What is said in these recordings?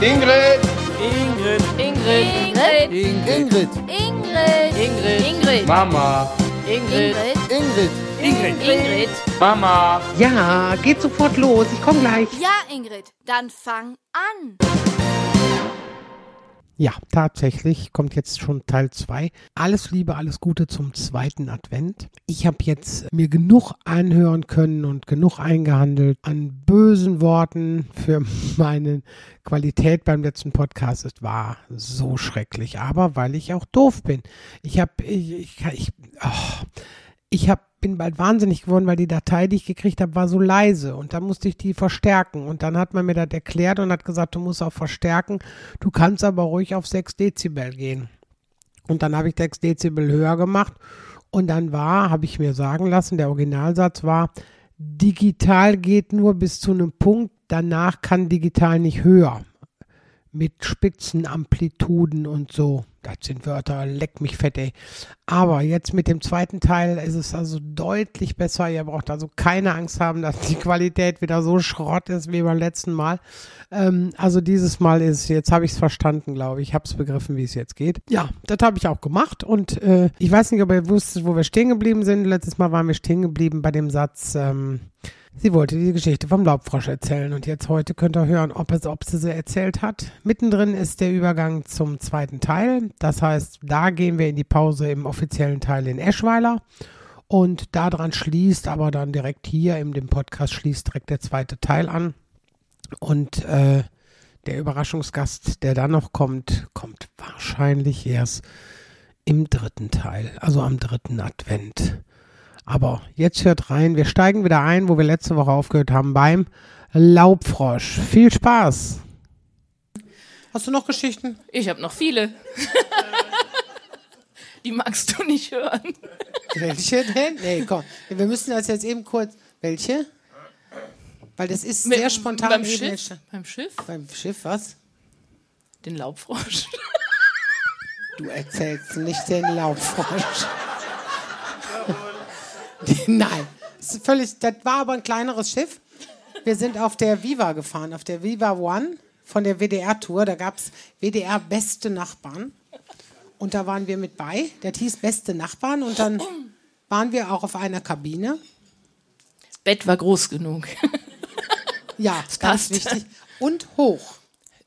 Ingrid! Ingrid. Ingrid. Ingrid. Ingrid. Ingrid. Ingrid. Mama! Ingrid. Ingrid. Ingrid. Ingrid. Mama! Ja, geht sofort los. Ich komme gleich. Ja, Ingrid, dann fang an. Ja, tatsächlich kommt jetzt schon Teil 2. Alles Liebe, alles Gute zum zweiten Advent. Ich habe jetzt mir genug anhören können und genug eingehandelt an bösen Worten für meine Qualität beim letzten Podcast. Es war so schrecklich, aber weil ich auch doof bin. Ich habe, ich, ich, ich, oh, ich hab, bin bald wahnsinnig geworden, weil die Datei, die ich gekriegt habe, war so leise und dann musste ich die verstärken und dann hat man mir das erklärt und hat gesagt, du musst auch verstärken, du kannst aber ruhig auf 6 Dezibel gehen. Und dann habe ich 6 Dezibel höher gemacht und dann war, habe ich mir sagen lassen, der Originalsatz war, digital geht nur bis zu einem Punkt, danach kann digital nicht höher. Mit Spitzenamplituden und so. Das sind Wörter, leck mich fett, ey. Aber jetzt mit dem zweiten Teil ist es also deutlich besser. Ihr braucht also keine Angst haben, dass die Qualität wieder so Schrott ist wie beim letzten Mal. Ähm, also dieses Mal ist, jetzt habe ich es verstanden, glaube ich. Ich habe es begriffen, wie es jetzt geht. Ja, das habe ich auch gemacht. Und äh, ich weiß nicht, ob ihr wusstet, wo wir stehen geblieben sind. Letztes Mal waren wir stehen geblieben bei dem Satz, ähm, Sie wollte die Geschichte vom Laubfrosch erzählen und jetzt heute könnt ihr hören, ob, es, ob sie sie erzählt hat. Mittendrin ist der Übergang zum zweiten Teil. Das heißt, da gehen wir in die Pause im offiziellen Teil in Eschweiler und daran schließt aber dann direkt hier in dem Podcast schließt direkt der zweite Teil an. Und äh, der Überraschungsgast, der dann noch kommt, kommt wahrscheinlich erst im dritten Teil, also am dritten Advent. Aber jetzt hört rein, wir steigen wieder ein, wo wir letzte Woche aufgehört haben, beim Laubfrosch. Viel Spaß! Hast du noch Geschichten? Ich habe noch viele. Die magst du nicht hören. Welche denn? Nee, komm. Wir müssen das jetzt eben kurz. Welche? Weil das ist sehr spontan. Beim Schiff? entstanden. Beim Schiff? Beim Schiff, was? Den Laubfrosch. Du erzählst nicht den Laubfrosch. Nein, das, ist völlig, das war aber ein kleineres Schiff. Wir sind auf der Viva gefahren, auf der Viva One von der WDR-Tour. Da gab es WDR Beste Nachbarn. Und da waren wir mit bei. Das hieß Beste Nachbarn. Und dann waren wir auch auf einer Kabine. Bett war groß genug. Ja, ganz passt. wichtig. Und hoch.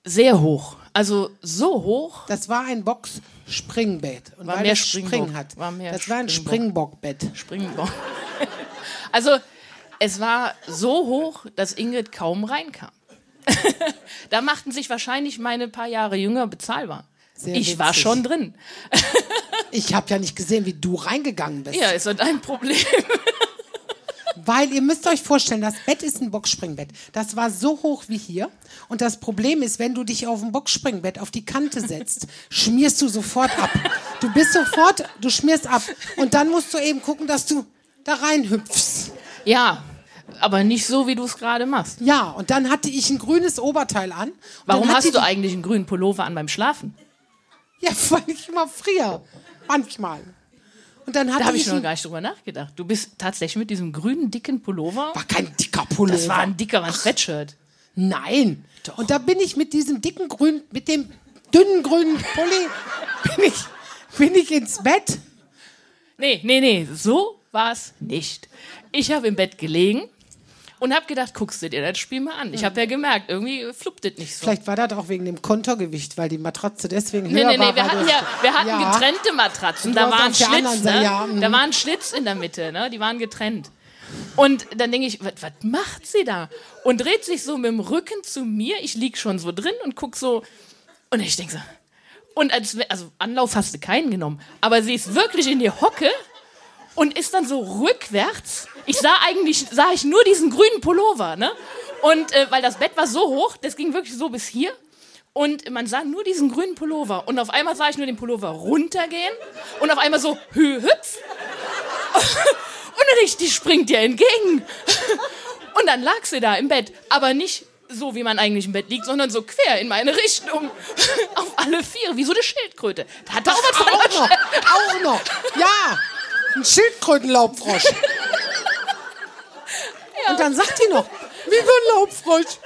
Sehr hoch. Also so hoch. Das war ein Box-Springbett. Und War weil mehr das Spring Springbock. hat. War mehr das war ein Springbock. Springbockbett. Springbaum. Also es war so hoch, dass Ingrid kaum reinkam. da machten sich wahrscheinlich meine paar Jahre jünger bezahlbar. Sehr ich war schon drin. Ich habe ja nicht gesehen, wie du reingegangen bist. Ja, ist so dein Problem. Weil ihr müsst euch vorstellen, das Bett ist ein Boxspringbett. Das war so hoch wie hier. Und das Problem ist, wenn du dich auf ein Boxspringbett auf die Kante setzt, schmierst du sofort ab. Du bist sofort, du schmierst ab. Und dann musst du eben gucken, dass du da reinhüpfst. Ja, aber nicht so, wie du es gerade machst. Ja, und dann hatte ich ein grünes Oberteil an. Warum hast du eigentlich einen grünen Pullover an beim Schlafen? Ja, weil ich immer friere. Manchmal. Und dann hatte Da habe ich noch gar nicht drüber nachgedacht. Du bist tatsächlich mit diesem grünen, dicken Pullover. war kein dicker Pullover. Das war ein dicker, war ein Sweatshirt. Nein. Und da bin ich mit diesem dicken grünen, mit dem dünnen grünen Pulli, bin ich, bin ich ins Bett. Nee, nee, nee, so war es nicht. Ich habe im Bett gelegen und habe gedacht, guckst du dir das Spiel mal an. Ich habe ja gemerkt, irgendwie fluppt das nicht so. Vielleicht war das auch wegen dem Kontergewicht, weil die Matratze deswegen Nee, höher nee, nee, war. wir weil hatten ja, wir hatten Ja. getrennte Matratzen. Da war ein Schlitz, ne? ja, mhm. Da war ein Schlitz in der Mitte, ne? Die waren getrennt. Und dann denke ich, was was macht sie da? Und dreht sich so mit dem Rücken zu mir. Ich lieg schon so drin und guck so. Und ich denke so. Und als, also Anlauf hast du keinen genommen. Aber sie ist wirklich in die Hocke und ist dann so rückwärts. Ich sah eigentlich, sah ich nur diesen grünen Pullover, ne? Und äh, weil das Bett war so hoch, das ging wirklich so bis hier. Und man sah nur diesen grünen Pullover. Und auf einmal sah ich nur den Pullover runtergehen. Und auf einmal so, hü, hüpf. Und dann ich, die springt dir entgegen. Und dann lag sie da im Bett. Aber nicht so, wie man eigentlich im Bett liegt, sondern so quer in meine Richtung. Auf alle vier, wie so eine Schildkröte. Da hat doch was Auch noch, auch noch. Ja, ein Schildkrötenlaubfrosch. Und dann sagt die noch, wie so ein Laubfrosch.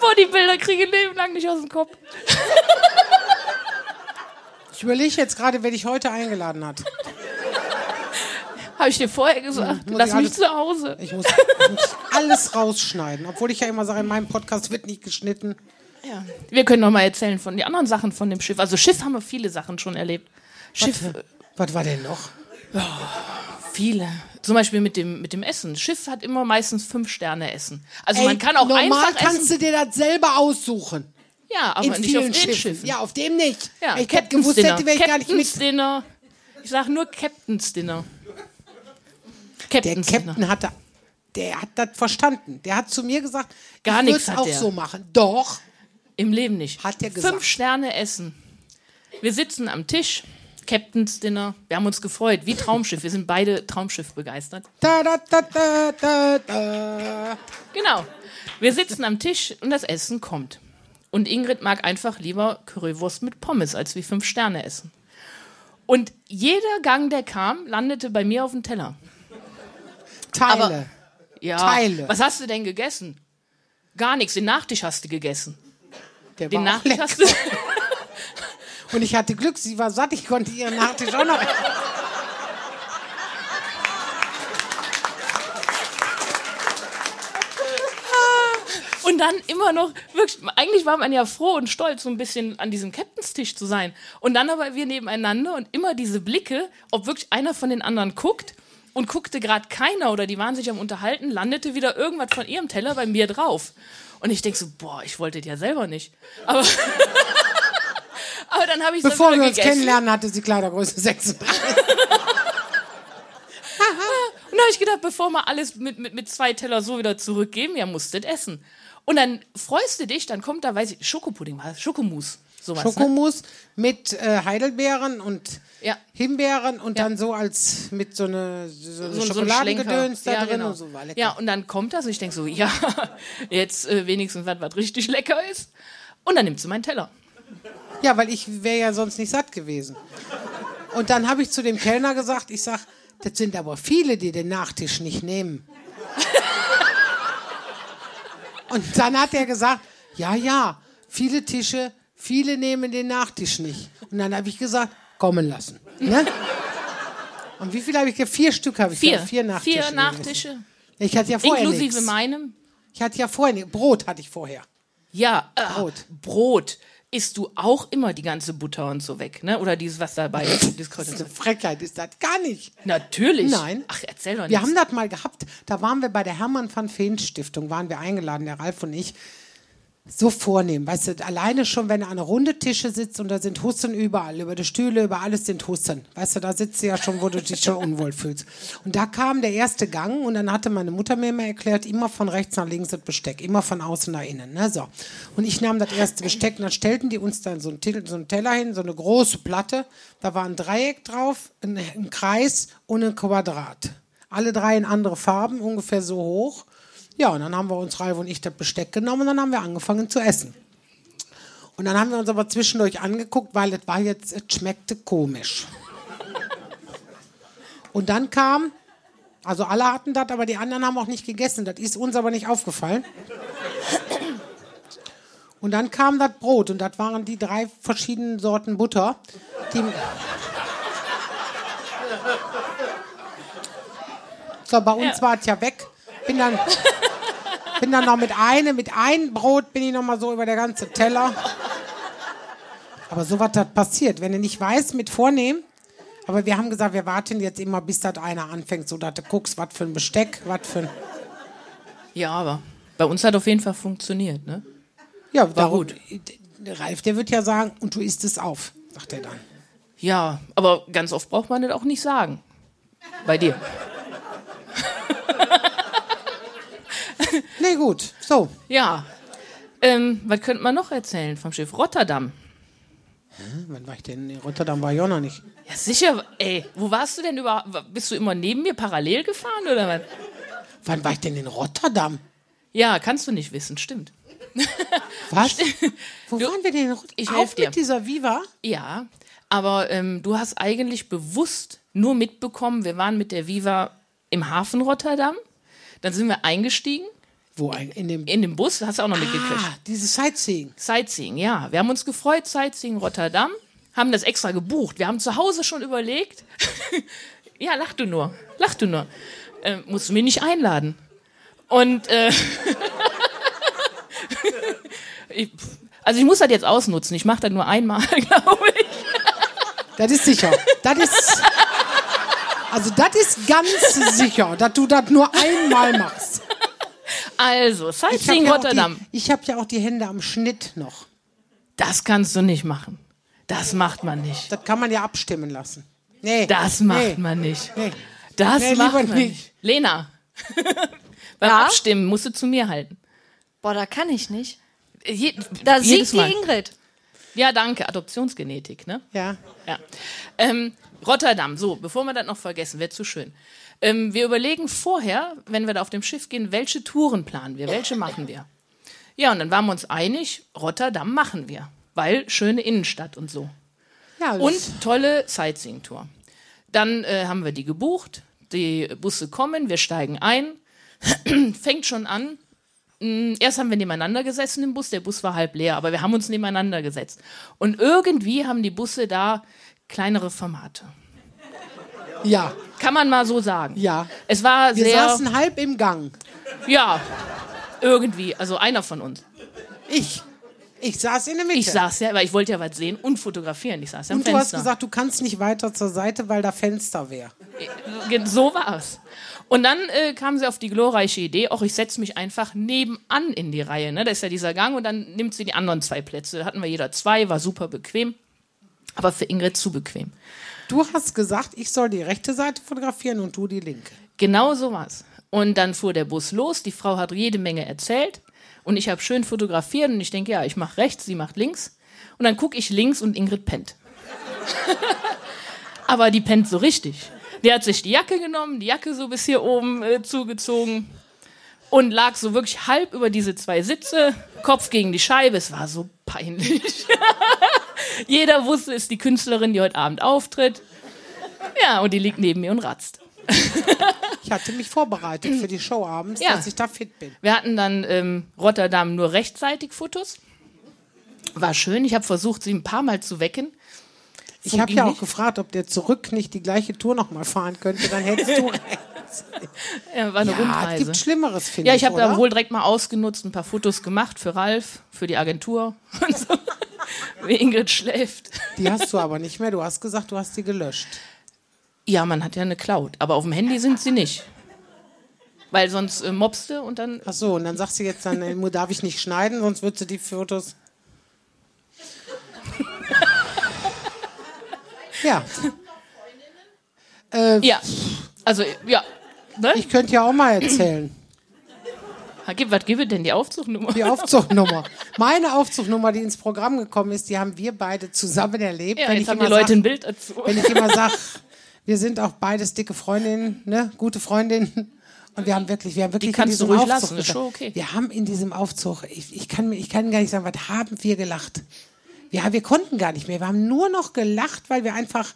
Boah, die Bilder kriege ich Leben lang nicht aus dem Kopf. Ich überlege jetzt gerade, wer dich heute eingeladen hat. Habe ich dir vorher gesagt. muss Lass ich mich zu Hause. Ich muss, ich muss alles rausschneiden. Obwohl ich ja immer sage, in meinem Podcast wird nicht geschnitten. Ja. Wir können noch mal erzählen von den anderen Sachen von dem Schiff. Also Schiff haben wir viele Sachen schon erlebt. Schiff, äh, Was war denn noch? viele. Zum Beispiel mit dem, mit dem Essen. Schiff hat immer meistens fünf Sterne Essen. Also Ey, man kann auch normal einfach kannst essen. du dir das selber aussuchen. Ja, aber in nicht vielen auf den Schiffen. Schiffen. Ja, auf dem nicht. Ja, ich hätte gewusst Dinner. hätte, wäre ich gar nicht mit. Dinner. Ich sage nur Captain's Dinner. Der Captain's Dinner. Captain hatte, der hat das verstanden. Der hat zu mir gesagt, Gar ich würde nichts es auch der. so machen. Doch. Im Leben nicht. Hat der gesagt. Fünf Sterne essen. Wir sitzen am Tisch. Captain's Dinner. Wir haben uns gefreut, wie Traumschiff. Wir sind beide Traumschiff begeistert. Da, da, da, da, da, da. Genau. Wir sitzen am Tisch und das Essen kommt. Und Ingrid mag einfach lieber Currywurst mit Pommes als wie fünf Sterne essen. Und jeder Gang, der kam, landete bei mir auf dem Teller. Teile. Aber- Ja. Teile. Was hast du denn gegessen? Gar nichts. Den Nachtisch hast du gegessen. Der Den war Nachtisch lecker. Und ich hatte Glück, sie war satt, ich konnte ihren Nachtisch auch noch. Und dann immer noch, wirklich, eigentlich war man ja froh und stolz, so ein bisschen an diesem Captainstisch zu sein. Und dann aber wir nebeneinander und immer diese Blicke, ob wirklich einer von den anderen guckt und guckte gerade keiner oder die waren sich am Unterhalten, landete wieder irgendwas von ihrem Teller bei mir drauf. Und ich denk so, boah, ich wollte das ja selber nicht. Aber, aber dann habe ich es Bevor wir uns gegessen. kennenlernen, hatte sie Kleidergröße 36. Und da habe ich gedacht, bevor wir alles mit, mit, mit zwei Teller so wieder zurückgeben, ja, musst du das essen. Und dann freust du dich, dann kommt da, weiß ich, Schokopudding, was? Schokomousse, sowas. Ne? Schokomus mit äh, Heidelbeeren und Ja. Himbeeren und Ja. dann so als mit so eine, so eine so, so ein Schokoladengedöns da Schlenker. drin genau. und so war lecker. Ja, und dann kommt das und ich denke so, ja, jetzt äh, wenigstens was, was richtig lecker ist. Und dann nimmst du meinen Teller. Ja, weil ich wäre ja sonst nicht satt gewesen. Und dann habe ich zu dem Kellner gesagt, ich sag, das sind aber viele, die den Nachtisch nicht nehmen. Und dann hat er gesagt, ja, ja, viele Tische, viele nehmen den Nachtisch nicht. Und dann habe ich gesagt, kommen lassen. Ne? Und wie viel habe ich? Vier Stück habe ich. Vier. Vier Nachtische. Vier Nachtische. Ich hatte ja vorher Inklusive nichts. meinem. Ich hatte ja vorher nichts. Brot hatte ich vorher. Ja, äh, Brot. Brot. Isst du auch immer die ganze Butter und so weg, ne? Oder dieses, was dabei ist. Das ist eine Frechheit, ist das gar nicht. Natürlich. Nein. Ach, erzähl doch nicht. Wir haben das mal gehabt. Da waren wir bei der Hermann van Veen Stiftung, waren wir eingeladen, der Ralf und ich. So vornehm, weißt du, alleine schon, wenn du an runde Tische sitzt und da sind Hussen überall, über die Stühle, über alles sind Hussen. Weißt du, da sitzt du ja schon, wo du dich schon unwohl fühlst. Und da kam der erste Gang und dann hatte meine Mutter mir immer erklärt, immer von rechts nach links das Besteck, immer von außen nach innen. Ne? So. Und ich nahm das erste Besteck und dann stellten die uns dann so einen, Teller hin, so eine große Platte. Da war ein Dreieck drauf, ein Kreis und ein Quadrat. Alle drei in andere Farben, ungefähr so hoch. Ja, und dann haben wir uns, Ralf und ich, das Besteck genommen und dann haben wir angefangen zu essen. Und dann haben wir uns aber zwischendurch angeguckt, weil es war jetzt, es schmeckte komisch. Und dann kam, also alle hatten das, aber die anderen haben auch nicht gegessen. Das ist uns aber nicht aufgefallen. Und dann kam das Brot und das waren die drei verschiedenen Sorten Butter. Die so, bei uns Ja. war es ja weg. Bin dann, bin dann noch mit einem, mit einem Brot bin ich noch mal so über der ganze Teller. Aber so was das passiert, wenn du nicht weißt, mit vornehmen. Aber wir haben gesagt, wir warten jetzt immer, bis das einer anfängt, so dass du guckst, was für ein Besteck, was für ein. Ja, aber bei uns hat auf jeden Fall funktioniert, ne? Ja, darum- gut. Ralf, der wird ja sagen, und du isst es auf, sagt er dann. Ja, aber ganz oft braucht man das auch nicht sagen. Bei dir. Nee, gut. So. Ja. Ähm, was könnte man noch erzählen vom Schiff Rotterdam? Wann war ich denn? In Rotterdam war ich auch noch nicht. Ja, sicher. Ey, wo warst du denn überhaupt? Bist du immer neben mir parallel gefahren oder was? Wann war ich denn in Rotterdam? Ja, kannst du nicht wissen, stimmt. Was? Wo waren wir denn in Rotterdam? ich dir. mit dieser Viva? Ja, aber ähm, du hast eigentlich bewusst nur mitbekommen, wir waren mit der Viva im Hafen Rotterdam. Dann sind wir eingestiegen. Wo ein, in dem. In dem Bus hast du auch noch mitgekriegt. Ah, dieses Sightseeing. Sightseeing, ja. Wir haben uns gefreut, Sightseeing Rotterdam, haben das extra gebucht. Wir haben zu Hause schon überlegt. ja, lach du nur, lach du nur. Äh, musst du mich nicht einladen. Und äh, ich, also ich muss das jetzt ausnutzen. Ich mache das nur einmal, glaube ich. Das ist sicher. Das ist. Also, das ist ganz sicher, dass du das nur einmal machst. Also, Ich habe Sightseeing ja, Rotterdam. die- ich hab ja auch die Hände am Schnitt noch. Das kannst du nicht machen. Das macht man nicht. Das kann man ja abstimmen lassen. Nee. Das macht nee. man nicht. Nee. Das Nee, macht man nicht. nicht. Lena, beim Ja? Abstimmen musst du zu mir halten. Boah, da kann ich nicht. Je, Da siegt die. Ingrid. Ja, danke. Adoptionsgenetik, ne? Ja. Ja. Ähm, Rotterdam, so, bevor wir das noch vergessen, wäre zu schön. Ähm, wir überlegen vorher, wenn wir da auf dem Schiff gehen, welche Touren planen wir, welche machen wir. Ja, und dann waren wir uns einig, Rotterdam machen wir, weil schöne Innenstadt und so. ja Und tolle Sightseeing-Tour. Dann äh, haben wir die gebucht, die Busse kommen, wir steigen ein, fängt schon an. Mm, Erst haben wir nebeneinander gesessen im Bus, der Bus war halb leer, aber wir haben uns nebeneinander gesetzt. Und irgendwie haben die Busse da kleinere Formate. Ja. Kann man mal so sagen. Ja. Es war Wir sehr, saßen halb im Gang. ja, irgendwie, also einer von uns. Ich. Ich saß in der Mitte. Ich saß ja, weil ich wollte ja was sehen und fotografieren. Ich saß ja am Und du hast Fenster. gesagt, du kannst nicht weiter zur Seite, weil da Fenster wäre. Ge- So war's. Und dann äh, kam sie auf die glorreiche Idee, auch ich setze mich einfach nebenan in die Reihe. Ne? Da ist ja dieser Gang und dann nimmt sie die anderen zwei Plätze. Da hatten wir jeder zwei, war super bequem. Aber für Ingrid zu bequem. Du hast gesagt, ich soll die rechte Seite fotografieren und du die linke. Genau so war's. Und dann fuhr der Bus los. Die Frau hat jede Menge erzählt. Und ich habe schön fotografiert und ich denke, ja, ich mache rechts, sie macht links. Und dann gucke ich links und Ingrid pennt. Aber die pennt so richtig. Die hat sich die Jacke genommen, die Jacke so bis hier oben äh, zugezogen und lag so wirklich halb über diese zwei Sitze, Kopf gegen die Scheibe. Es war so peinlich. Jeder wusste, es ist die Künstlerin, die heute Abend auftritt. Ja, und die liegt neben mir und ratzt. Ich hatte mich vorbereitet für die Show abends, Ja. dass ich da fit bin. Wir hatten dann ähm, Rotterdam nur rechtzeitig Fotos. War schön. Ich habe versucht, sie ein paar Mal zu wecken. Ich habe ja auch gefragt, ob der zurück nicht die gleiche Tour nochmal fahren könnte. Dann hättest du recht. Ja, war eine Ja, es Rundreise. gibt Schlimmeres, finde Ja, ich. ich habe da wohl direkt mal ausgenutzt, ein paar Fotos gemacht für Ralf, für die Agentur und so. Wie Ingrid schläft. Die hast du aber nicht mehr. Du hast gesagt, du hast die gelöscht. Ja, man hat ja eine Cloud, aber auf dem Handy sind sie nicht. Weil sonst äh, mobste und dann. Ach so, und dann sagst du jetzt, dann äh, darf ich nicht schneiden, sonst würdest du die Fotos. ja. Äh, Ja. Also, ja. Ne? ich könnte ja auch mal erzählen. Was gibt es denn, die Aufzugnummer? Die Aufzugnummer. Meine Aufzugnummer, die ins Programm gekommen ist, die haben wir beide zusammen erlebt. Ja, wenn jetzt ich haben die immer Leute sag, ein Bild dazu. wenn ich immer sage, wir sind auch beides dicke Freundinnen, ne? gute Freundinnen. Und wir haben wirklich, wir haben wirklich Die in diesem Aufzug lassen, ist schon okay. Wir haben in diesem Aufzug, ich, ich, kann, mir- ich kann gar nicht sagen, was haben wir gelacht. Wir, wir konnten gar nicht mehr. Wir haben nur noch gelacht, weil wir einfach,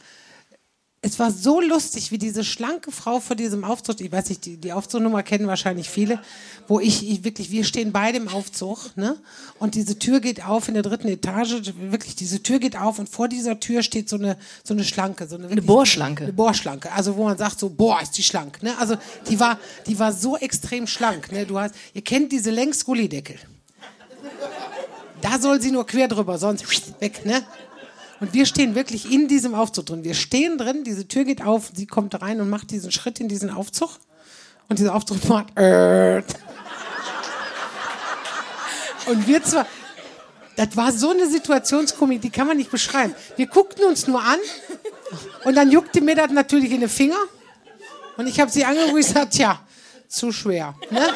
es war so lustig, wie diese schlanke Frau vor diesem Aufzug, ich weiß nicht, die, die Aufzugnummer kennen wahrscheinlich viele, wo ich, ich wirklich, wir stehen beide im Aufzug, ne? Und diese Tür geht auf in der dritten Etage, wirklich, diese Tür geht auf und vor dieser Tür steht so eine, so eine Schlanke, so eine, wirklich- Bohrschlanke. Eine Bohrschlanke, also wo man sagt so, boah, ist die schlank, ne? Also die war, die war so extrem schlank, ne? Du hast, ihr kennt diese Längsgullideckel. Da soll sie nur quer drüber, sonst weg, ne? Und wir stehen wirklich in diesem Aufzug drin. Wir stehen drin, diese Tür geht auf, sie kommt rein und macht diesen Schritt in diesen Aufzug. Und dieser Aufzug macht. Äh. Und wir zwar. Das war so eine Situationskomik, die kann man nicht beschreiben. Wir guckten uns nur an und dann juckte mir das natürlich in den Finger. Und ich habe sie angeguckt und gesagt, tja, zu schwer. Ne?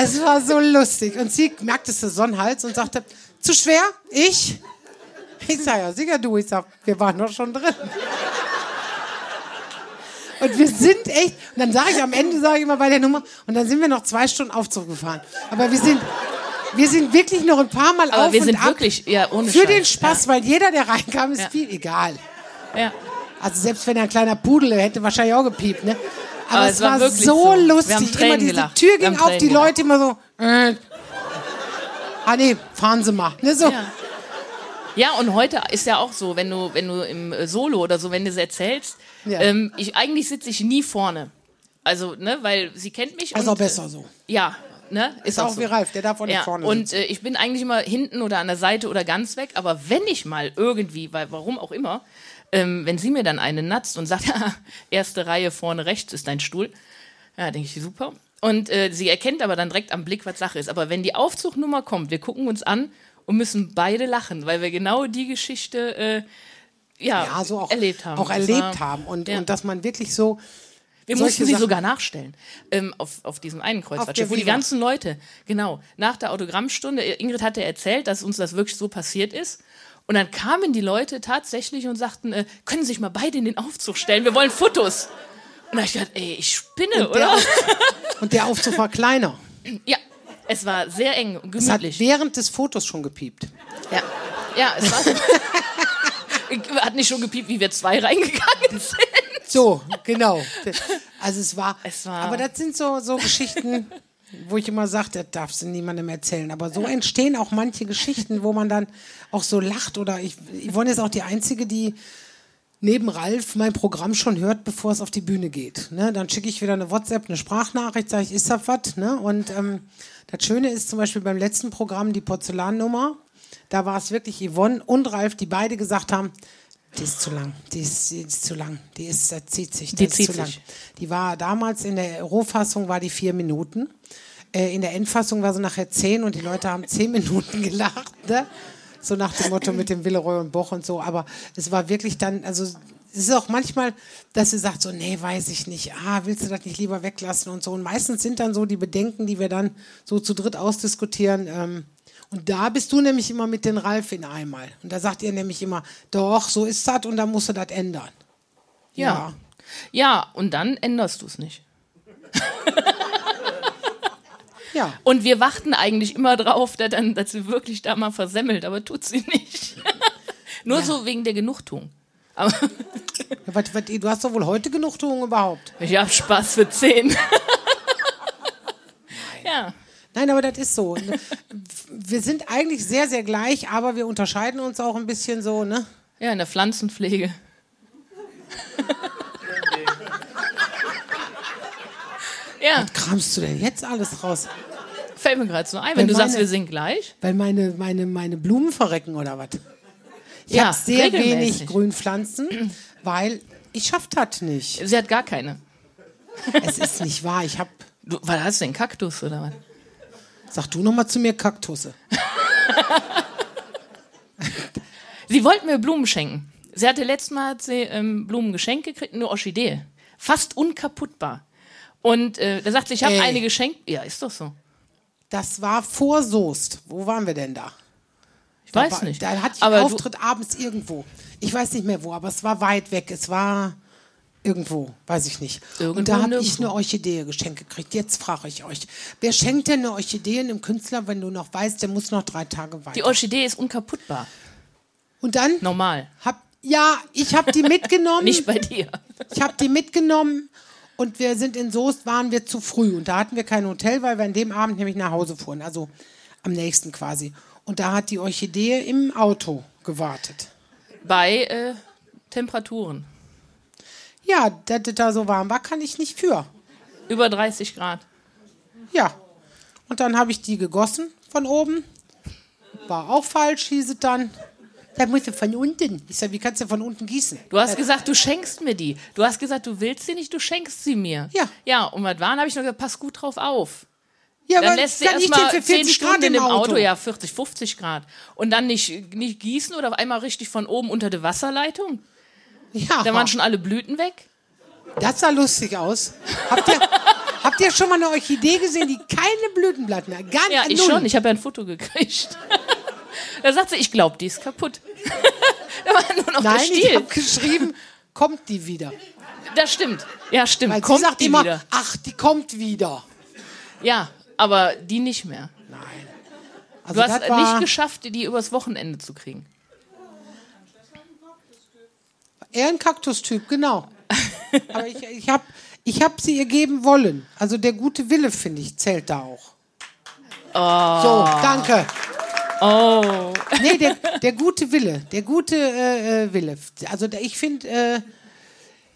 Es war so lustig. Und sie merkte es so einen Hals und sagte, zu schwer? Ich? Ich sag ja, sicher du. Ich sag, wir waren doch schon drin. Und wir sind echt, und dann sage ich am Ende, sage ich immer bei der Nummer, und dann sind wir noch zwei Stunden Aufzug gefahren. Aber wir sind, wir sind wirklich noch ein paar Mal Aber auf wir und sind ab. wirklich, ja, ohne Für Scheiß. den Spaß, weil jeder, der reinkam, ist Ja. viel egal. Ja. Also selbst wenn er ein kleiner Pudel, hätte wahrscheinlich auch gepiept, ne? Aber, es es war war, so, so. Wir lustig. haben Tränen immer diese gelacht. Tür Wir ging haben auf, Tränen die gelacht. Leute immer so. Äh. Ah nee, fahren Sie mal. Ne, so. Ja. Ja, und heute ist ja auch so, wenn du, wenn du im äh, Solo oder so, wenn du es erzählst, Ja. ähm, ich, eigentlich sitze ich nie vorne. Also, ne, weil sie kennt mich. Also und, auch besser so. Äh, ja, ne, ist, Ist auch so. wie Ralf, der darf auch nicht ja, vorne Und äh, ich bin eigentlich immer hinten oder an der Seite oder ganz weg, aber wenn ich mal irgendwie, weil warum auch immer, ähm, wenn sie mir dann eine natzt und sagt, erste Reihe vorne rechts ist dein Stuhl, ja, denke ich, super. Und äh, sie erkennt aber dann direkt am Blick, was Sache ist. Aber wenn die Aufzugnummer kommt, wir gucken uns an und müssen beide lachen, weil wir genau die Geschichte äh, ja, Ja, so auch erlebt haben. Auch erlebt war- haben. Und, ja. und dass man wirklich so. wir mussten sie Sachen- sogar nachstellen. Ähm, auf, auf diesem einen Kreuzfahrtschiff, wo die ganzen Leute, genau, nach der Autogrammstunde, Ingrid hatte erzählt, dass uns das wirklich so passiert ist. Und dann kamen die Leute tatsächlich und sagten, äh, können Sie sich mal beide in den Aufzug stellen, wir wollen Fotos. Und da hab ich gedacht, ey, ich spinne, Der oder? Auf, und der Aufzug war kleiner. Ja, es war sehr eng und Es hat gemütlich. während des Fotos schon gepiept. Ja, ja es war so. Hat nicht schon gepiept, wie wir zwei reingegangen sind. So, genau. Also es war, Es war- aber das sind so, so Geschichten, wo ich immer sage, das darfst du niemandem erzählen. Aber so entstehen auch manche Geschichten, wo man dann auch so lacht. Oder ich, Yvonne ist auch die Einzige, die neben Ralf mein Programm schon hört, bevor es auf die Bühne geht. Ne? Dann schicke ich wieder eine WhatsApp, eine Sprachnachricht, sage ich, ist das was? Ne? Und ähm, das Schöne ist zum Beispiel beim letzten Programm, die Porzellannummer, da war es wirklich Yvonne und Ralf, die beide gesagt haben, die ist zu lang, die ist, die ist zu lang, die ist, das zieht sich, das Die ist zieht zu lang. sich. Die war damals in der Rohfassung war die vier Minuten. Äh, in der Endfassung war sie nachher zehn und die Leute haben zehn Minuten gelacht. Ne? So nach dem Motto mit dem Villeroy und Boch und so. Aber es war wirklich dann, also es ist auch manchmal, dass sie sagt so, nee, weiß ich nicht. Ah, willst du das nicht lieber weglassen und so. Und meistens sind dann so die Bedenken, die wir dann so zu dritt ausdiskutieren. Ähm, und da bist du nämlich immer mit den Ralf in einmal. Und da sagt ihr nämlich immer, doch, so ist das und dann musst du das ändern. Ja. Ja, und dann änderst du es nicht. Ja. Und wir warten eigentlich immer drauf, dass, dann, dass sie wirklich da mal versemmelt, aber tut sie nicht. Nur so wegen der Genugtuung. Aber Ja, was, was, du hast doch wohl heute Genugtuung überhaupt. ich hab Spaß für zehn. ja. Nein, aber das ist so. Ne? Wir sind eigentlich sehr, sehr gleich, aber wir unterscheiden uns auch ein bisschen so, ne? Ja, in der Pflanzenpflege. ja, Kramst du denn jetzt alles raus? fällt mir gerade so ein, wenn Weil du sagst, meine- wir sind gleich. Weil meine, meine, meine Blumen verrecken oder was? Ich Ja, habe sehr regelmäßig. wenig Grünpflanzen, weil ich schaff das nicht. Sie hat gar keine. Es ist nicht wahr. Ich habe, Du, was hast du denn, Kaktus oder was? Sag du noch mal zu mir Kaktusse. Sie wollte mir Blumen schenken. Sie hatte letztes Mal hat sie, ähm, Blumen geschenkt gekriegt, eine Orchidee. Fast unkaputtbar. Und äh, da sagt sie, ich habe eine geschenkt. Ja, ist doch so. Das war vor Soest. Wo waren wir denn da? Ich weiß war, nicht. Da hatte ich aber einen Auftritt abends irgendwo. Ich weiß nicht mehr wo, aber es war weit weg. Es war irgendwo, weiß ich nicht. Irgendwo, und da habe ich eine Orchidee geschenkt gekriegt. Jetzt frage ich euch, wer schenkt denn eine Orchidee einem Künstler, wenn du noch weißt, der muss noch drei Tage weiter? die Orchidee ist unkaputtbar. und dann Normal. hab ja, ich habe die mitgenommen. Nicht bei dir. Ich habe die mitgenommen und wir sind in Soest, waren wir zu früh. Und da hatten wir kein Hotel, weil wir an dem Abend nämlich nach Hause fuhren. Also am nächsten quasi. Und da hat die Orchidee im Auto gewartet. Bei äh, Temperaturen. Ja, dass das da so warm war, kann ich nicht für. Über 30 Grad. Ja. Und dann habe ich die gegossen von oben. War auch falsch, hieß es dann. Da musst du von unten. Ich sag, wie kannst du von unten gießen? Du hast gesagt, du schenkst mir die. Du hast gesagt, du willst sie nicht, du schenkst sie mir. Ja. Ja, und was waren, habe ich noch gesagt, pass gut drauf auf. Ja, Dann lässt sie erstmal denn 10 für 40 Stunden Grad in im dem Auto. Auto? ja, 40, 50 Grad. Und dann nicht, nicht gießen oder auf einmal richtig von oben unter der Wasserleitung. Ja, Da waren schon alle Blüten weg. das sah lustig aus. Habt ihr, habt ihr schon mal eine Orchidee gesehen, die keine Blütenblatt mehr? Gar Ja, null. ich schon. Ich habe ja ein Foto gekriegt. da sagt sie, ich glaube, die ist kaputt. da war nur noch Nein, der ich Stiel. habe geschrieben, kommt die wieder. Das stimmt. Ja, stimmt. Weil Kommt sie sagt die immer, wieder. ach, die kommt wieder. Ja, aber die nicht mehr. Also Du hast nicht geschafft, die übers Wochenende zu kriegen. Eher ein Kaktustyp, genau. Aber ich, ich habe ich hab sie ihr geben wollen. Also der gute Wille, finde ich, zählt da auch. So, danke. Oh. Nee, der, der gute Wille. Der gute äh, äh, Wille. Also ich finde, äh,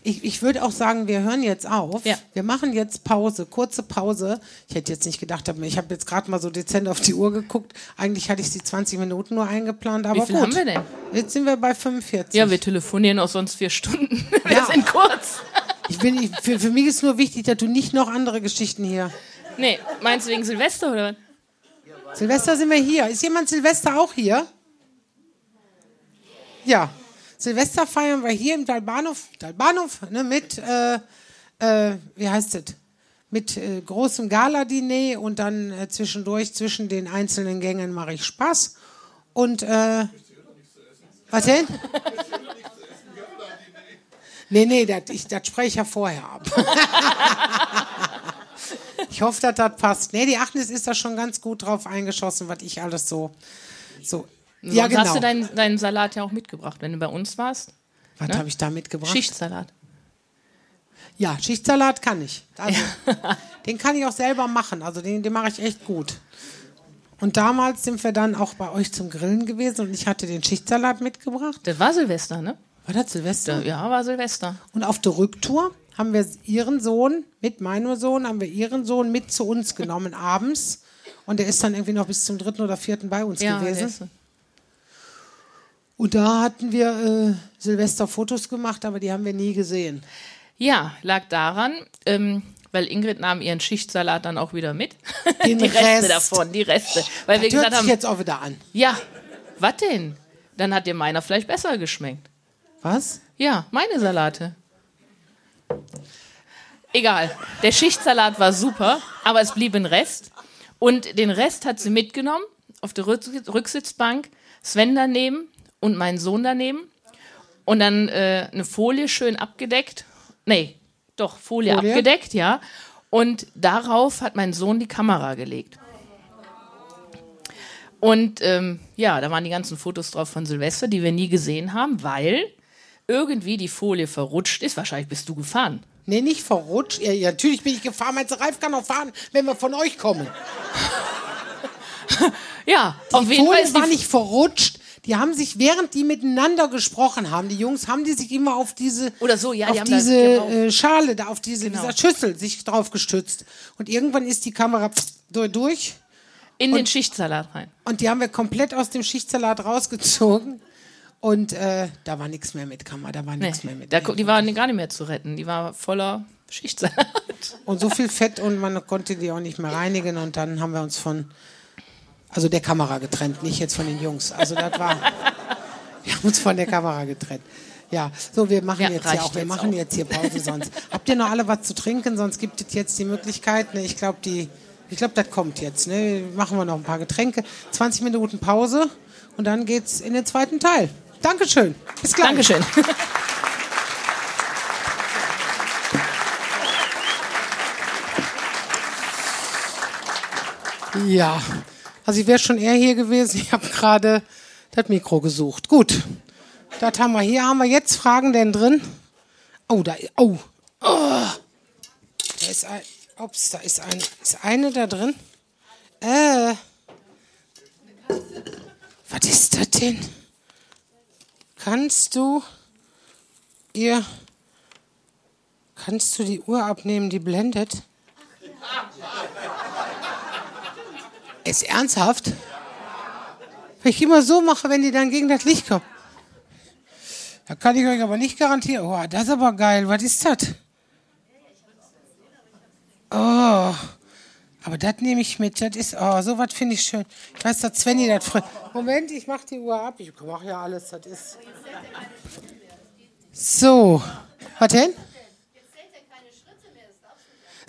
ich, ich würde auch sagen, wir hören jetzt auf. Ja. Wir machen jetzt Pause, kurze Pause. Ich hätte jetzt nicht gedacht, aber ich habe jetzt gerade mal so dezent auf die Uhr geguckt. Eigentlich hatte ich sie 20 Minuten nur eingeplant, aber Wie viel gut. haben wir denn? Jetzt sind wir bei 45. Ja, wir telefonieren auch sonst vier Stunden. Wir Ja. sind kurz. ich bin, ich, für, für mich ist nur wichtig, dass du nicht noch andere Geschichten hier. Nee, meinst du wegen Silvester oder was? Silvester sind wir hier. Ist jemand Silvester auch hier? Ja. Silvester feiern wir hier im Dalbahnhof, Dalbahnhof ne, mit, äh, äh, wie heißt es? Mit äh, großem Gala-Diner und dann äh, zwischendurch zwischen den einzelnen Gängen mache ich Spaß. Und, äh, was denn? Nee, nee, das, ich, das spreche ich ja vorher ab. ich hoffe, dass das passt. Nee, die Agnes ist da schon ganz gut drauf eingeschossen, was ich alles so. so. Ja, Sonst genau. hast du deinen, deinen Salat ja auch mitgebracht, wenn du bei uns warst. was ne? habe ich da mitgebracht? Schichtsalat. Ja, Schichtsalat kann ich. Also, den kann ich auch selber machen. Also den, den mache ich echt gut. Und damals sind wir dann auch bei euch zum Grillen gewesen und ich hatte den Schichtsalat mitgebracht. Das war Silvester, ne? War das Silvester? Ja, war Silvester. Und auf der Rücktour haben wir ihren Sohn, mit meinem Sohn, haben wir ihren Sohn mit zu uns genommen abends. Und der ist dann irgendwie noch bis zum dritten oder vierten bei uns Ja, gewesen. Und da hatten wir äh, Silvester-Fotos gemacht, aber die haben wir nie gesehen. ja lag daran, ähm, weil Ingrid nahm ihren Schichtsalat dann auch wieder mit. Den die Reste Rest. davon, die Reste. Weil wir Das hört gesagt sich haben, jetzt auch wieder an. ja, was denn? Dann hat dir meiner vielleicht besser geschmeckt. Was? Ja, meine Salate. Egal. Der Schichtsalat war super, aber es blieb ein Rest. Und den Rest hat sie mitgenommen auf der Rück- Rücksitzbank, Sven daneben und mein Sohn daneben. Und dann äh, eine Folie schön abgedeckt. Nee, doch, Folie, Folie? abgedeckt, ja. Und darauf hat mein Sohn die Kamera gelegt. Und ähm, ja, da waren die ganzen Fotos drauf von Silvester, die wir nie gesehen haben, weil irgendwie die Folie verrutscht ist. Wahrscheinlich bist du gefahren. Nee, nicht verrutscht. Ja, natürlich bin ich gefahren. Meinst du, Ralf kann auch fahren, wenn wir von euch kommen? Ja, Die auf jeden Fall Folie ist die war nicht verrutscht. Die haben sich, während die miteinander gesprochen haben, die Jungs, haben die sich immer auf diese, Oder so, ja, die auf da diese drauf- äh, Schale, da auf diese Genau. dieser Schüssel sich drauf gestützt. Und irgendwann ist die Kamera durch- in den Schichtsalat rein. und die haben wir komplett aus dem Schichtsalat rausgezogen. Und äh, da war nichts mehr mit Kamera, da war Nee, nichts mehr mit. da, die war gar nicht mehr zu retten. Die war voller Schichtsalat. Und so viel Fett und man konnte die auch nicht mehr reinigen und dann haben wir uns von, also der Kamera getrennt, nicht jetzt von den Jungs. Also das war, wir haben uns von der Kamera getrennt. Ja, so wir machen Ja, jetzt ja auch, wir jetzt machen auch. jetzt hier Pause sonst. Habt ihr noch alle was zu trinken? Sonst gibt es jetzt die Möglichkeit. Ne, ich glaube, die, ich glaube, das kommt jetzt. Ne, machen wir noch ein paar Getränke. 20 Minuten Pause und dann geht's in den zweiten Teil. Dankeschön. Bis gleich. Dankeschön. Ja, also ich wäre schon eher hier gewesen. Ich habe gerade das Mikro gesucht. Gut, das haben wir hier. Haben wir jetzt Fragen denn drin? Oh, da, oh, oh. da ist ein, ups, da ist ein, ist eine da drin. Äh, was ist das denn? Kannst du ihr, kannst du die Uhr abnehmen, die blendet? Ist ernsthaft? Wenn ich immer so mache, wenn die dann gegen das Licht kommen. Da kann ich euch aber nicht garantieren. Oh, das ist aber geil. Was ist das? Oh. Aber das nehme ich mit. Das ist, oh, sowas finde ich schön. Ich weiß, dass Svenny das früher. Moment, ich mache die Uhr ab. Ich mache ja alles. Das ist. So. Was denn?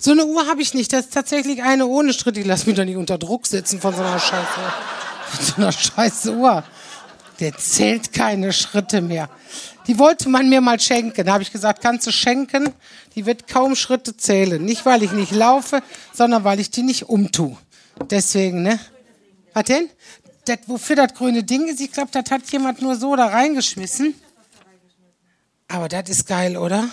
So eine Uhr habe ich nicht. Das ist tatsächlich eine ohne Schritt. Ich lass mich doch nicht unter Druck setzen von so einer Scheiße. Von so einer scheiß Uhr. Der zählt keine Schritte mehr. Die wollte man mir mal schenken. Da habe ich gesagt, kannst du schenken? Die wird kaum Schritte zählen. Nicht, weil ich nicht laufe, sondern weil ich die nicht umtue. Deswegen, ne? Was denn? Das, wofür das grüne Ding ist, ich glaube, das hat jemand nur so da reingeschmissen. Aber das ist geil, oder?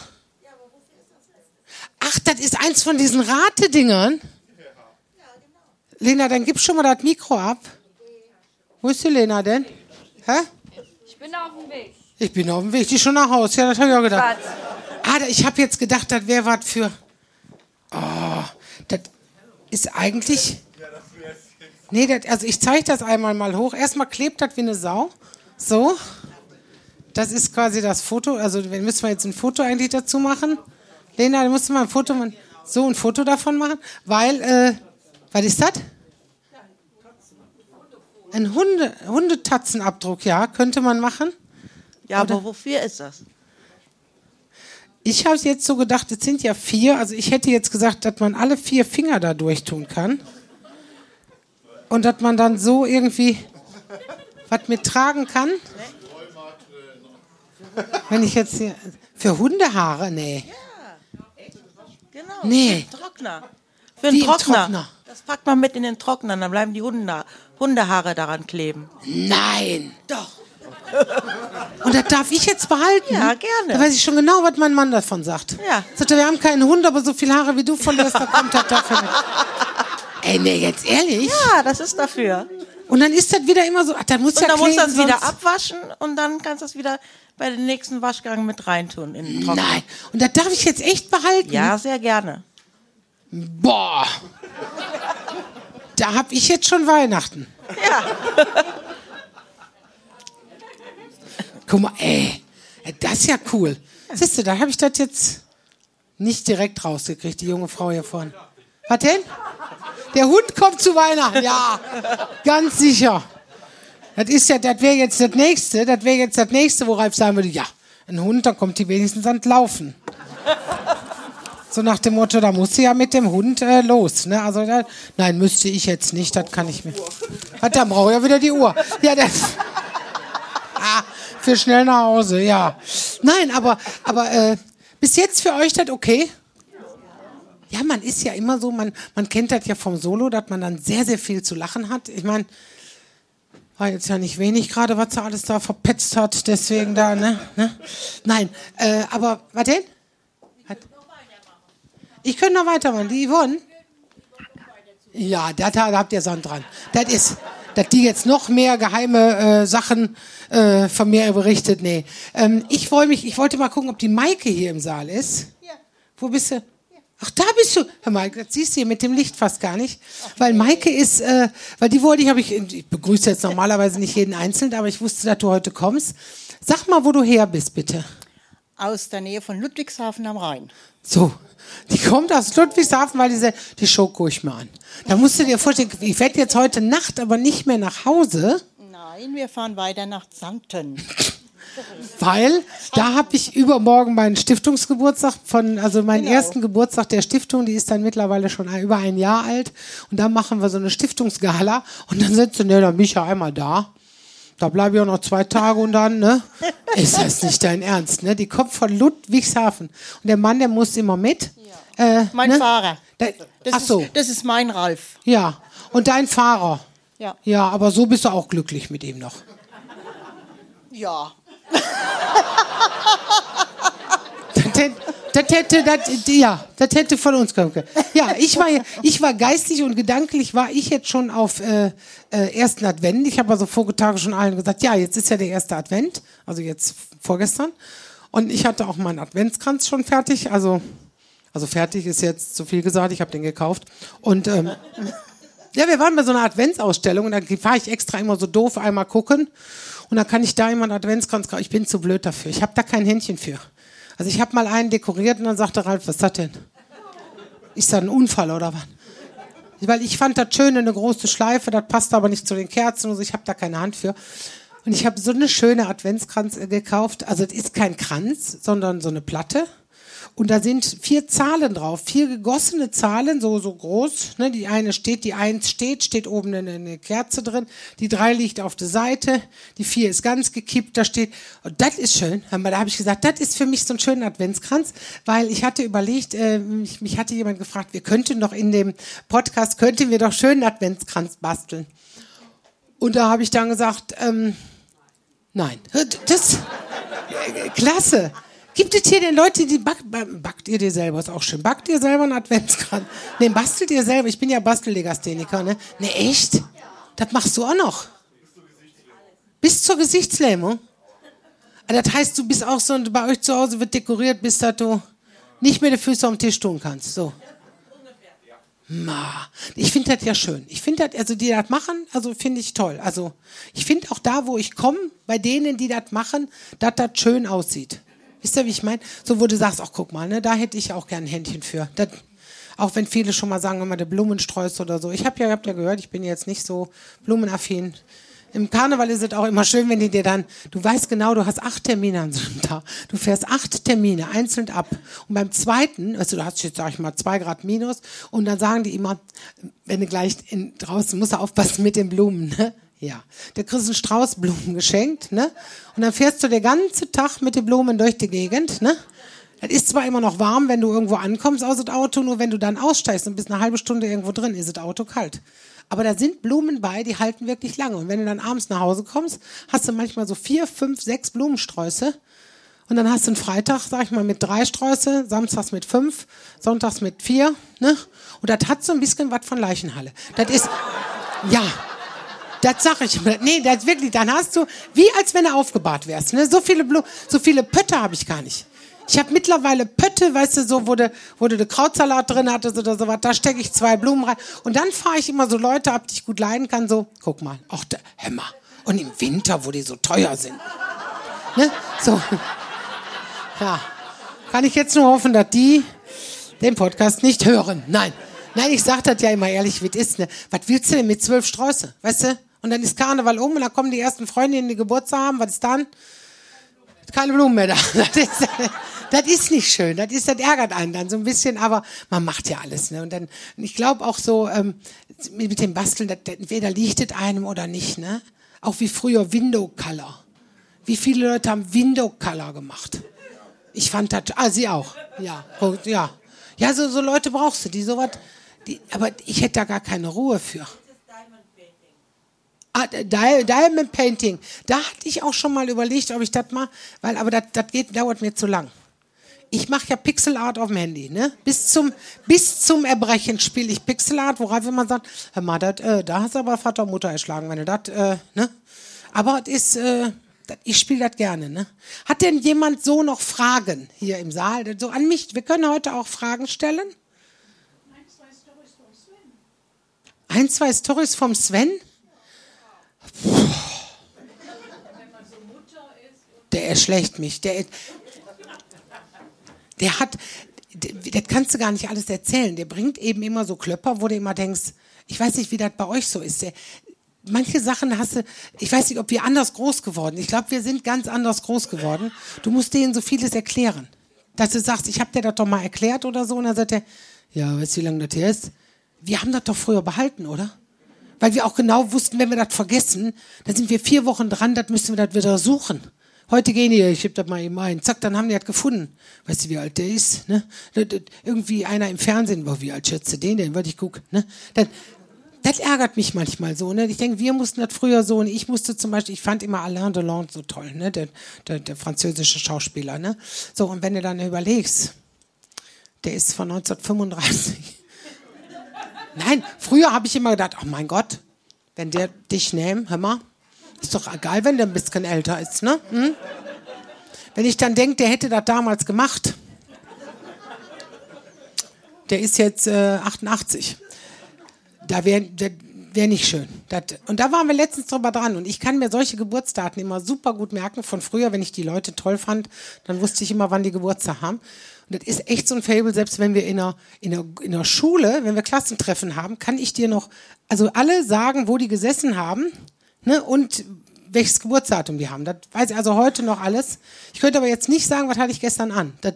Das ist eins von diesen Ratedingern. Lena, dann gib schon mal das Mikro ab. Wo ist die Lena denn? Hä? Ich bin auf dem Weg. Ich bin auf dem Weg, die ist schon nach Hause. Ja, das habe ich auch gedacht. Ah, ich habe jetzt gedacht, das wäre was für. Oh, das ist eigentlich. Nee, das, also ich zeige das einmal mal hoch. Erstmal klebt das wie eine Sau. So. Das ist quasi das Foto. Also müssen wir jetzt ein Foto eigentlich dazu machen. Lena, du musst mal ein Foto machen. So ein Foto davon machen. Weil, äh, was ist das? Ein Hunde, Hundetatzenabdruck, ja, könnte man machen. Ja, aber wofür ist das? Ich habe jetzt so gedacht, es sind ja vier. Also ich hätte jetzt gesagt, dass man alle vier Finger da durchtun kann. Und dass man dann so irgendwie was mittragen kann. Wenn ich jetzt hier. Für Hundehaare? Nee. Genau. Nee. Für den Trockner. Für im Trockner. Trockner? Das packt man mit in den Trockner, dann bleiben die Hunde, Hundehaare daran kleben. Nein. Doch. Und das darf ich jetzt behalten? Ja, gerne. Da weiß ich schon genau, was mein Mann davon sagt. Ja. Sagt er, wir haben keinen Hund, aber so viele Haare wie du verlierst, da kommt das dafür mit. Ey, nee, jetzt ehrlich? Ja, das ist dafür. Und dann ist das wieder immer so, ach, dann muss Und ja dann musst du das wieder abwaschen und dann kannst du es wieder bei dem nächsten Waschgang mit reintun in den Trockner. Nein. Und das darf ich jetzt echt behalten? Ja, sehr gerne. Boah. Da hab ich jetzt schon Weihnachten. Ja. Guck mal, ey. Das ist ja cool. Siehst du, da habe ich das jetzt nicht direkt rausgekriegt, die junge Frau hier vorne. Was denn? Der Hund kommt zu Weihnachten, ja. Ganz sicher. Das ist ja, das wäre jetzt das nächste, das wäre jetzt das nächste, wo Ralf sagen würde, ja, ein Hund, dann kommt die wenigstens ans Laufen. So nach dem Motto, da muss sie ja mit dem Hund äh, los. Ne? Also, da, nein, müsste ich jetzt nicht, das kann ich mir. Hat dann brauche ich ja wieder die Uhr. Ja, das. Ah, für schnell nach Hause, ja. Nein, aber, aber äh, bis jetzt für euch das okay? Ja, man ist ja immer so, man, man kennt das ja vom Solo, dass man dann sehr, sehr viel zu lachen hat. Ich meine, war jetzt ja nicht wenig gerade, was er alles da verpetzt hat, deswegen da, ne? ne? Nein, äh, aber, was denn? Was? Ich könnte noch weitermachen. Die Yvonne? Ja, da, da habt ihr Sand dran. Das ist, dass die jetzt noch mehr geheime äh, Sachen äh, von mir berichtet. Nee. Ähm, ich freue mich, ich wollte mal gucken, ob die Maike hier im Saal ist. Wo bist du? Ach, da bist du. Herr Maike, das siehst du hier mit dem Licht fast gar nicht. Weil Maike ist, äh, weil die wollte ich, habe ich, ich begrüße jetzt normalerweise nicht jeden Einzelnen, aber ich wusste, dass du heute kommst. Sag mal, wo du her bist, bitte. aus der Nähe von Ludwigshafen am Rhein. So, die kommt aus Ludwigshafen, weil diese, die Show gucke ich mir an. Da musst du dir vorstellen, ich werde jetzt heute Nacht aber nicht mehr nach Hause, Nein, wir fahren weiter nach Xanten. Weil da habe ich übermorgen meinen Stiftungsgeburtstag von, also meinen Genau. ersten Geburtstag der Stiftung, die ist dann mittlerweile schon über ein Jahr alt. Und da machen wir so eine Stiftungsgala und dann sind sie, ne, dann bin ich ja einmal da. Da bleibe ich auch noch zwei Tage und dann, ne? Ist das nicht dein Ernst, ne? Die kommt von Ludwigshafen. Und der Mann, der muss immer mit. Äh, Mein ne? Fahrer. Da, Das ach so. Ist, das ist mein Ralf. Ja, und dein Fahrer. Ja. Ja, aber so bist du auch glücklich mit ihm noch. Ja. Das hätte, das ja, das hätte von uns kommen können. Ja, ich war, ich war geistig und gedanklich war ich jetzt schon auf äh, äh, ersten Advent. Ich habe also vorige Tage schon allen gesagt, ja, jetzt ist ja der erste Advent, also jetzt vorgestern. Und ich hatte auch meinen Adventskranz schon fertig, also also fertig ist jetzt zu viel gesagt, ich habe den gekauft. Und ähm, ja, wir waren bei so einer Adventsausstellung und da fahre ich extra immer so doof einmal gucken und dann kann ich da immer einen Adventskranz kaufen. Ich bin zu blöd dafür. Ich habe da kein Händchen für. Also ich habe mal einen dekoriert und dann sagte Ralf, was ist das denn? Ist das ein Unfall oder was? Weil ich fand das schön, eine große Schleife, das passt aber nicht zu den Kerzen und so. Ich habe da keine Hand für. Und ich habe so eine schöne Adventskranz äh, gekauft. Also es ist kein Kranz, sondern so eine Platte. Und da sind vier Zahlen drauf, vier gegossene Zahlen, so, so groß. Ne? Die eine steht, die eins steht, steht oben eine, eine Kerze drin. Die drei liegt auf der Seite. Die vier ist ganz gekippt, da steht. Und das ist schön. Da habe ich gesagt, das ist für mich so ein schöner Adventskranz, weil ich hatte überlegt, äh, mich, mich hatte jemand gefragt, wir könnten doch in dem Podcast, könnten wir doch schönen Adventskranz basteln. Und da habe ich dann gesagt, ähm, nein, das, äh, klasse. Gibt es hier denn Leute, die back, backt ihr dir selber? Ist auch schön. Backt ihr selber einen Adventskranz? Ne, bastelt ihr selber? Ich bin ja Bastellegastheniker, ne? Ne, echt? Das machst du auch noch? Bis zur Gesichtslähmung? Ah, Das heißt, du bist auch so, bei euch zu Hause wird dekoriert, bis dass du nicht mehr die Füße am Tisch tun kannst. So. Ma, ich finde das ja schön. Ich finde das, also die das machen, also finde ich toll. Also ich finde auch da, wo ich komme, bei denen, die das machen, dass das schön aussieht. Wisst ihr, wie ich meine? So, wo du sagst, ach guck mal, ne, da hätte ich auch gern ein Händchen für. Das, auch wenn viele schon mal sagen, immer der Blumensträuß oder so. Ich habe ja, habt ja gehört, ich bin jetzt nicht so blumenaffin. Im Karneval ist es auch immer schön, wenn die dir dann, du weißt genau, du hast acht Termine an so einem Tag. Du fährst acht Termine einzeln ab. Und beim zweiten, also du hast jetzt, sag ich mal, zwei Grad minus, und dann sagen die immer, wenn du gleich in, draußen musst du aufpassen mit den Blumen, ne? Ja. Der kriegst einen Strauß Blumen geschenkt, ne? Und dann fährst du den ganzen Tag mit den Blumen durch die Gegend, ne? Es ist zwar immer noch warm, wenn du irgendwo ankommst aus dem Auto, nur wenn du dann aussteigst und bist eine halbe Stunde irgendwo drin, ist das Auto kalt. Aber da sind Blumen bei, die halten wirklich lange. Und wenn du dann abends nach Hause kommst, hast du manchmal so vier, fünf, sechs Blumensträuße. Und dann hast du einen Freitag, sag ich mal, mit drei Sträuße, samstags mit fünf, sonntags mit vier. Ne? Und das hat so ein bisschen was von Leichenhalle. Das ist, ja, das sag ich. Nee, das wirklich, dann hast du, wie als wenn du aufgebahrt wärst. Ne? So viele Blumen, so viele Pötte habe ich gar nicht. Ich habe mittlerweile Pötte, weißt du, so, wo du, wo du den Krautsalat drin hattest oder sowas, da stecke ich zwei Blumen rein. Und dann fahre ich immer so Leute ab, die ich gut leiden kann, so, guck mal, ach, der Hämmer. Und im Winter, wo die so teuer sind. Ne? So. Ja. Kann ich jetzt nur hoffen, dass die den Podcast nicht hören. Nein. Nein, ich sag das ja immer ehrlich, wie es ist. Ne? Was willst du denn mit zwölf Sträuße? Weißt du? Und dann ist Karneval um und dann kommen die ersten Freundinnen, die Geburtstag haben. Was ist dann? Keine Blumen mehr da. Das ist, das ist nicht schön. Das, ist, das ärgert einen dann so ein bisschen, aber man macht ja alles. Ne? Und dann, ich glaube auch so, ähm, mit dem Basteln, das, entweder liegt es einem oder nicht. Ne? Auch wie früher Window Color. Wie viele Leute haben Window Color gemacht? Ich fand das, ah, sie auch. Ja, ja. Ja, so, so Leute brauchst du, die sowas, die, aber ich hätte da gar keine Ruhe für. Ah, Di- Diamond Painting. Da hatte ich auch schon mal überlegt, ob ich das mache, weil aber das, dauert mir zu lang. Ich mache ja Pixel Art auf dem Handy, ne? Bis zum, bis zum Erbrechen spiele ich Pixel Art, worauf man sagt, hör mal, dat, äh, da hast du aber Vater und Mutter erschlagen, wenn du das, äh, ne? Aber es ist, äh, dat, ich spiele das gerne, ne? Hat denn jemand so noch Fragen hier im Saal? So an mich, wir können heute auch Fragen stellen. Ein, zwei Stories vom Sven? Der erschlägt mich. Der, der hat, das kannst du gar nicht alles erzählen. Der bringt eben immer so Klöpper, wo du immer denkst, ich weiß nicht, wie das bei euch so ist. Der, manche Sachen hast du, ich weiß nicht, ob wir anders groß geworden. Ich glaube, wir sind ganz anders groß geworden. Du musst denen so vieles erklären. Dass du sagst, ich habe dir das doch mal erklärt oder so. Und dann sagt er, ja, weißt du, wie lange das her ist? Wir haben das doch früher behalten, oder? Weil wir auch genau wussten, wenn wir das vergessen, dann sind wir vier Wochen dran, das müssen wir das wieder suchen. Heute gehen die, ich heb das mal eben ein, zack, dann haben die das gefunden. Weißt du, wie alt der ist? Ne? Das- das- Irgendwie einer im Fernsehen, boah, wie alt schätze den denn? Warte, ich guck. Ne? Dann, das ärgert mich manchmal so. Ne? Ich denke, wir mussten das früher so und ich musste zum Beispiel, ich fand immer Alain Delon so toll, ne? der, der, der französische Schauspieler. Ne? So, und wenn du dann überlegst, der ist von 1935. Nein, früher habe ich immer gedacht, oh mein Gott, wenn der dich nimmt, hör mal, ist doch egal, wenn der ein bisschen älter ist, ne? Hm? Wenn ich dann denke, der hätte das damals gemacht. Der ist jetzt äh, 88. Da wäre wär nicht schön. Das, und da waren wir letztens drüber dran. Und ich kann mir solche Geburtsdaten immer super gut merken. Von früher, wenn ich die Leute toll fand, dann wusste ich immer, wann die Geburtstag haben. Und das ist echt so ein Fable, selbst wenn wir in der, in, der, in der Schule, wenn wir Klassentreffen haben, kann ich dir noch, also alle sagen, wo die gesessen haben ne, und welches Geburtsdatum die haben. Das weiß ich also heute noch alles. Ich könnte aber jetzt nicht sagen, was hatte ich gestern an. Das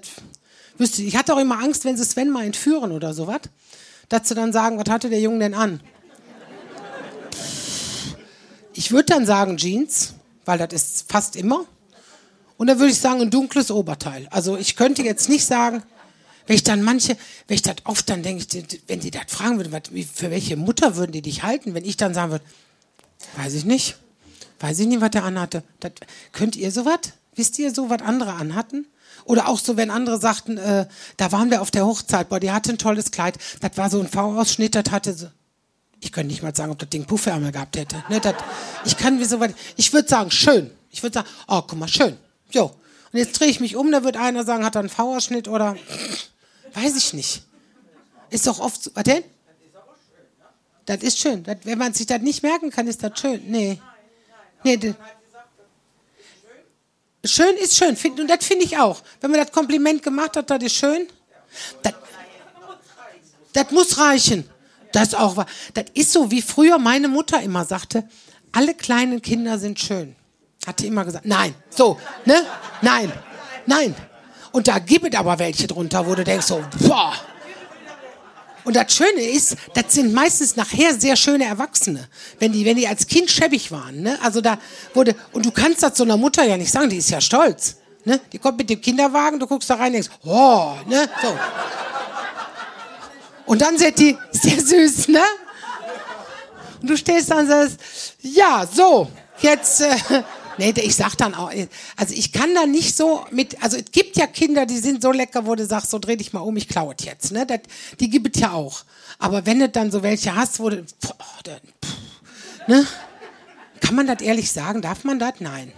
wüsste ich. Ich hatte auch immer Angst, wenn sie Sven mal entführen oder sowas, dass sie dann sagen, was hatte der Junge denn an? Ich würde dann sagen Jeans, weil das ist fast immer. Und dann würde ich sagen ein dunkles Oberteil. Also ich könnte jetzt nicht sagen, wenn ich dann manche, wenn ich das oft dann denke, wenn die das fragen würden, für welche Mutter würden die dich halten, wenn ich dann sagen würde, weiß ich nicht, weiß ich nicht, was der anhatte. Das, könnt ihr sowas? Wisst ihr so, was andere anhatten? Oder auch so, wenn andere sagten, äh, da waren wir auf der Hochzeit, boah, die hatte ein tolles Kleid. Das war so ein V-Ausschnitt, das hatte so. Ich könnte nicht mal sagen, ob das Ding Puffärmel gehabt hätte. Ne, das, ich kann wie so weit. Ich würde sagen, schön. Ich würde sagen, oh, guck mal, schön. Jo. Und jetzt drehe ich mich um, da wird einer sagen, hat er einen V-Ausschnitt oder. Weiß ich nicht. Ist doch oft so. Was denn? Das ist schön. Das, wenn man sich das nicht merken kann, ist das schön. Nee. Nee, das, Schön ist schön, find, und das finde ich auch. Wenn man das Kompliment gemacht hat, das ist schön. Das, das muss reichen. Das auch wahr. Das ist so, wie früher meine Mutter immer sagte, alle kleinen Kinder sind schön. Hat die immer gesagt. Nein, so, ne? Nein, nein. Und da gibt es aber welche drunter, wo du denkst so, boah. Und das Schöne ist, das sind meistens nachher sehr schöne Erwachsene, wenn die, wenn die als Kind schäbig waren. Ne? Also da wurde und du kannst das so einer Mutter ja nicht sagen, die ist ja stolz. Ne? Die kommt mit dem Kinderwagen, du guckst da rein, und denkst, oh, ne, so. Und dann sagt die, sehr süß, ne? Und du stehst da und sagst, ja, so, jetzt. Äh, Nee, ich sag dann auch, also ich kann da nicht so mit, also es gibt ja Kinder, die sind so lecker, wo du sagst, so dreh dich mal um, ich klaue es jetzt, ne? Das, die gibt es ja auch. Aber wenn du dann so welche hast, wo du, boah, dann, pff, ne? Kann man das ehrlich sagen? Darf man das? Nein.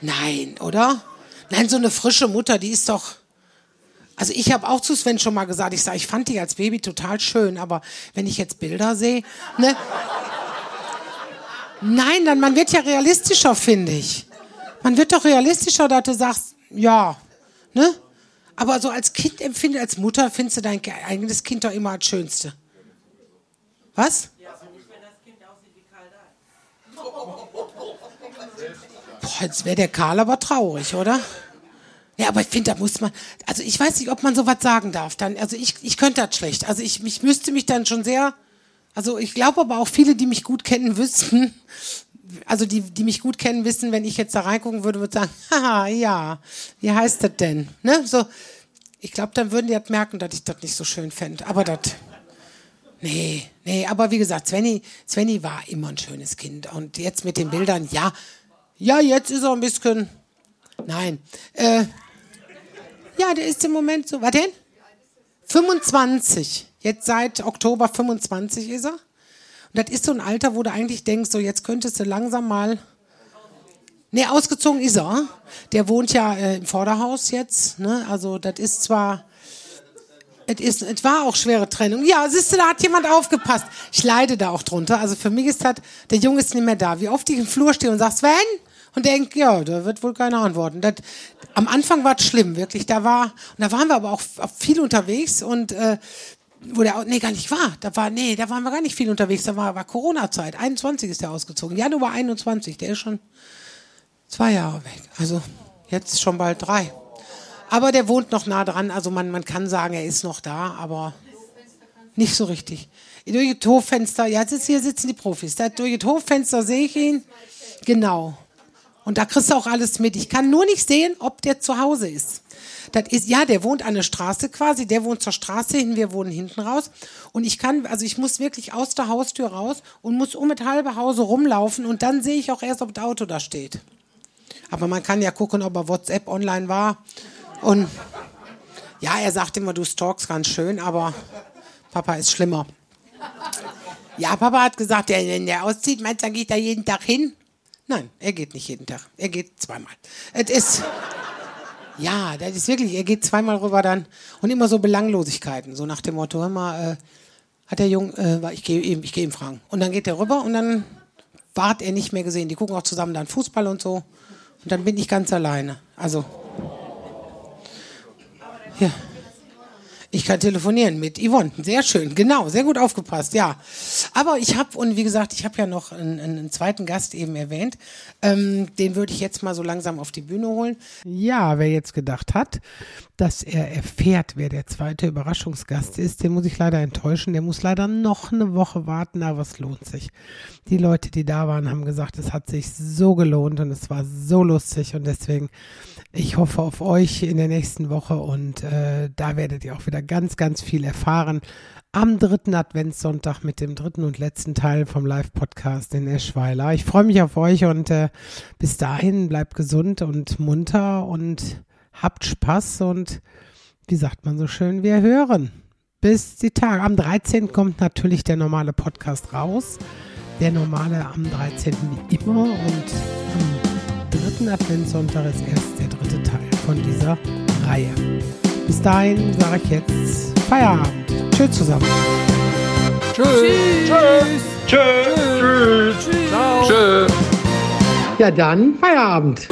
Nein, oder? Nein, so eine frische Mutter, die ist doch, also ich habe auch zu Sven schon mal gesagt, ich sage, ich fand die als Baby total schön, aber wenn ich jetzt Bilder sehe, ne? Nein, dann man wird ja realistischer, finde ich. Man wird doch realistischer, dass du sagst, ja, ne? Aber so als Kind empfinde, als Mutter findest du dein eigenes Kind doch immer als Schönste. Was? Boah, jetzt wäre der Karl aber traurig, oder? Ja, aber ich finde, da muss man, also ich weiß nicht, ob man sowas sagen darf. Dann, also ich, ich könnte das schlecht. Also ich, ich müsste mich dann schon sehr also ich glaube aber auch viele, die mich gut kennen, wüssten, also die, die mich gut kennen, wissen, wenn ich jetzt da reingucken würde, würde sagen, haha, ja, wie heißt das denn? Ne? So, ich glaube, dann würden die halt merken, dass ich das nicht so schön fände. Aber das, nee, nee, aber wie gesagt, Svenny, Svenny war immer ein schönes Kind. Und jetzt mit den Bildern, ja, ja, jetzt ist er ein bisschen, nein, äh, ja, der ist im Moment so, was denn? 25. Jetzt seit Oktober 25 ist er. Und das ist so ein Alter, wo du eigentlich denkst, so jetzt könntest du langsam mal. Nee, ausgezogen ist er. Der wohnt ja äh, im Vorderhaus jetzt. Ne? Also das ist zwar. Es war auch schwere Trennung. Ja, siehst du, da hat jemand aufgepasst. Ich leide da auch drunter. Also für mich ist das, der Junge ist nicht mehr da. Wie oft ich im Flur stehe und sag, Sven? Und denk, ja, da wird wohl keiner antworten. Das, am Anfang war es schlimm, wirklich. Da war, und da waren wir aber auch viel unterwegs und äh, wo der, nee, gar nicht war. Da war, nee, da waren wir gar nicht viel unterwegs. Da war, war Corona-Zeit. 21 ist der ausgezogen. Januar 21. Der ist schon zwei Jahre weg. Also jetzt schon bald drei. Aber der wohnt noch nah dran. Also man, man kann sagen, er ist noch da, aber nicht so richtig. Durch das Hoffenster, ja, jetzt hier sitzen die Profis. Da, durch das Hoffenster sehe ich ihn. Genau. Und da kriegst du auch alles mit. Ich kann nur nicht sehen, ob der zu Hause ist. Das ist, ja, der wohnt an der Straße quasi, der wohnt zur Straße hin, wir wohnen hinten raus. Und ich kann, also ich muss wirklich aus der Haustür raus und muss um das halbe Hause rumlaufen und dann sehe ich auch erst, ob das Auto da steht. Aber man kann ja gucken, ob er WhatsApp online war. Und ja, er sagt immer, du stalkst ganz schön, aber Papa ist schlimmer. Ja, Papa hat gesagt, wenn der auszieht, meinst du, dann geht er jeden Tag hin? Nein, er geht nicht jeden Tag. Er geht zweimal. Es ist. Ja, das ist wirklich, er geht zweimal rüber dann und immer so Belanglosigkeiten, so nach dem Motto, hör mal, äh, hat der Junge, äh, ich gehe ihm, ich ihm fragen. Und dann geht er rüber und dann wart er nicht mehr gesehen. Die gucken auch zusammen dann Fußball und so. Und dann bin ich ganz alleine. Also. Ja. Ich kann telefonieren mit Yvonne. Sehr schön, genau, sehr gut aufgepasst, ja. Aber ich habe, und wie gesagt, ich habe ja noch einen, einen, zweiten Gast eben erwähnt. Ähm, den würde ich jetzt mal so langsam auf die Bühne holen. Ja, wer jetzt gedacht hat, dass er erfährt, wer der zweite Überraschungsgast ist, den muss ich leider enttäuschen. Der muss leider noch eine Woche warten, aber es lohnt sich. Die Leute, die da waren, haben gesagt, es hat sich so gelohnt und es war so lustig und deswegen ich hoffe auf euch in der nächsten Woche und äh, da werdet ihr auch wieder ganz, ganz viel erfahren. Am dritten Adventssonntag mit dem dritten und letzten Teil vom Live-Podcast in Eschweiler. Ich freue mich auf euch und äh, bis dahin bleibt gesund und munter und Habt Spaß und wie sagt man so schön, wir hören. Bis die Tage. Am 13. kommt natürlich der normale Podcast raus. Der normale am 13. wie immer und am dritten Adventssonntag ist erst der dritte Teil von dieser Reihe. Bis dahin sage ich jetzt Feierabend. Tschüss zusammen. Ja, dann Feierabend.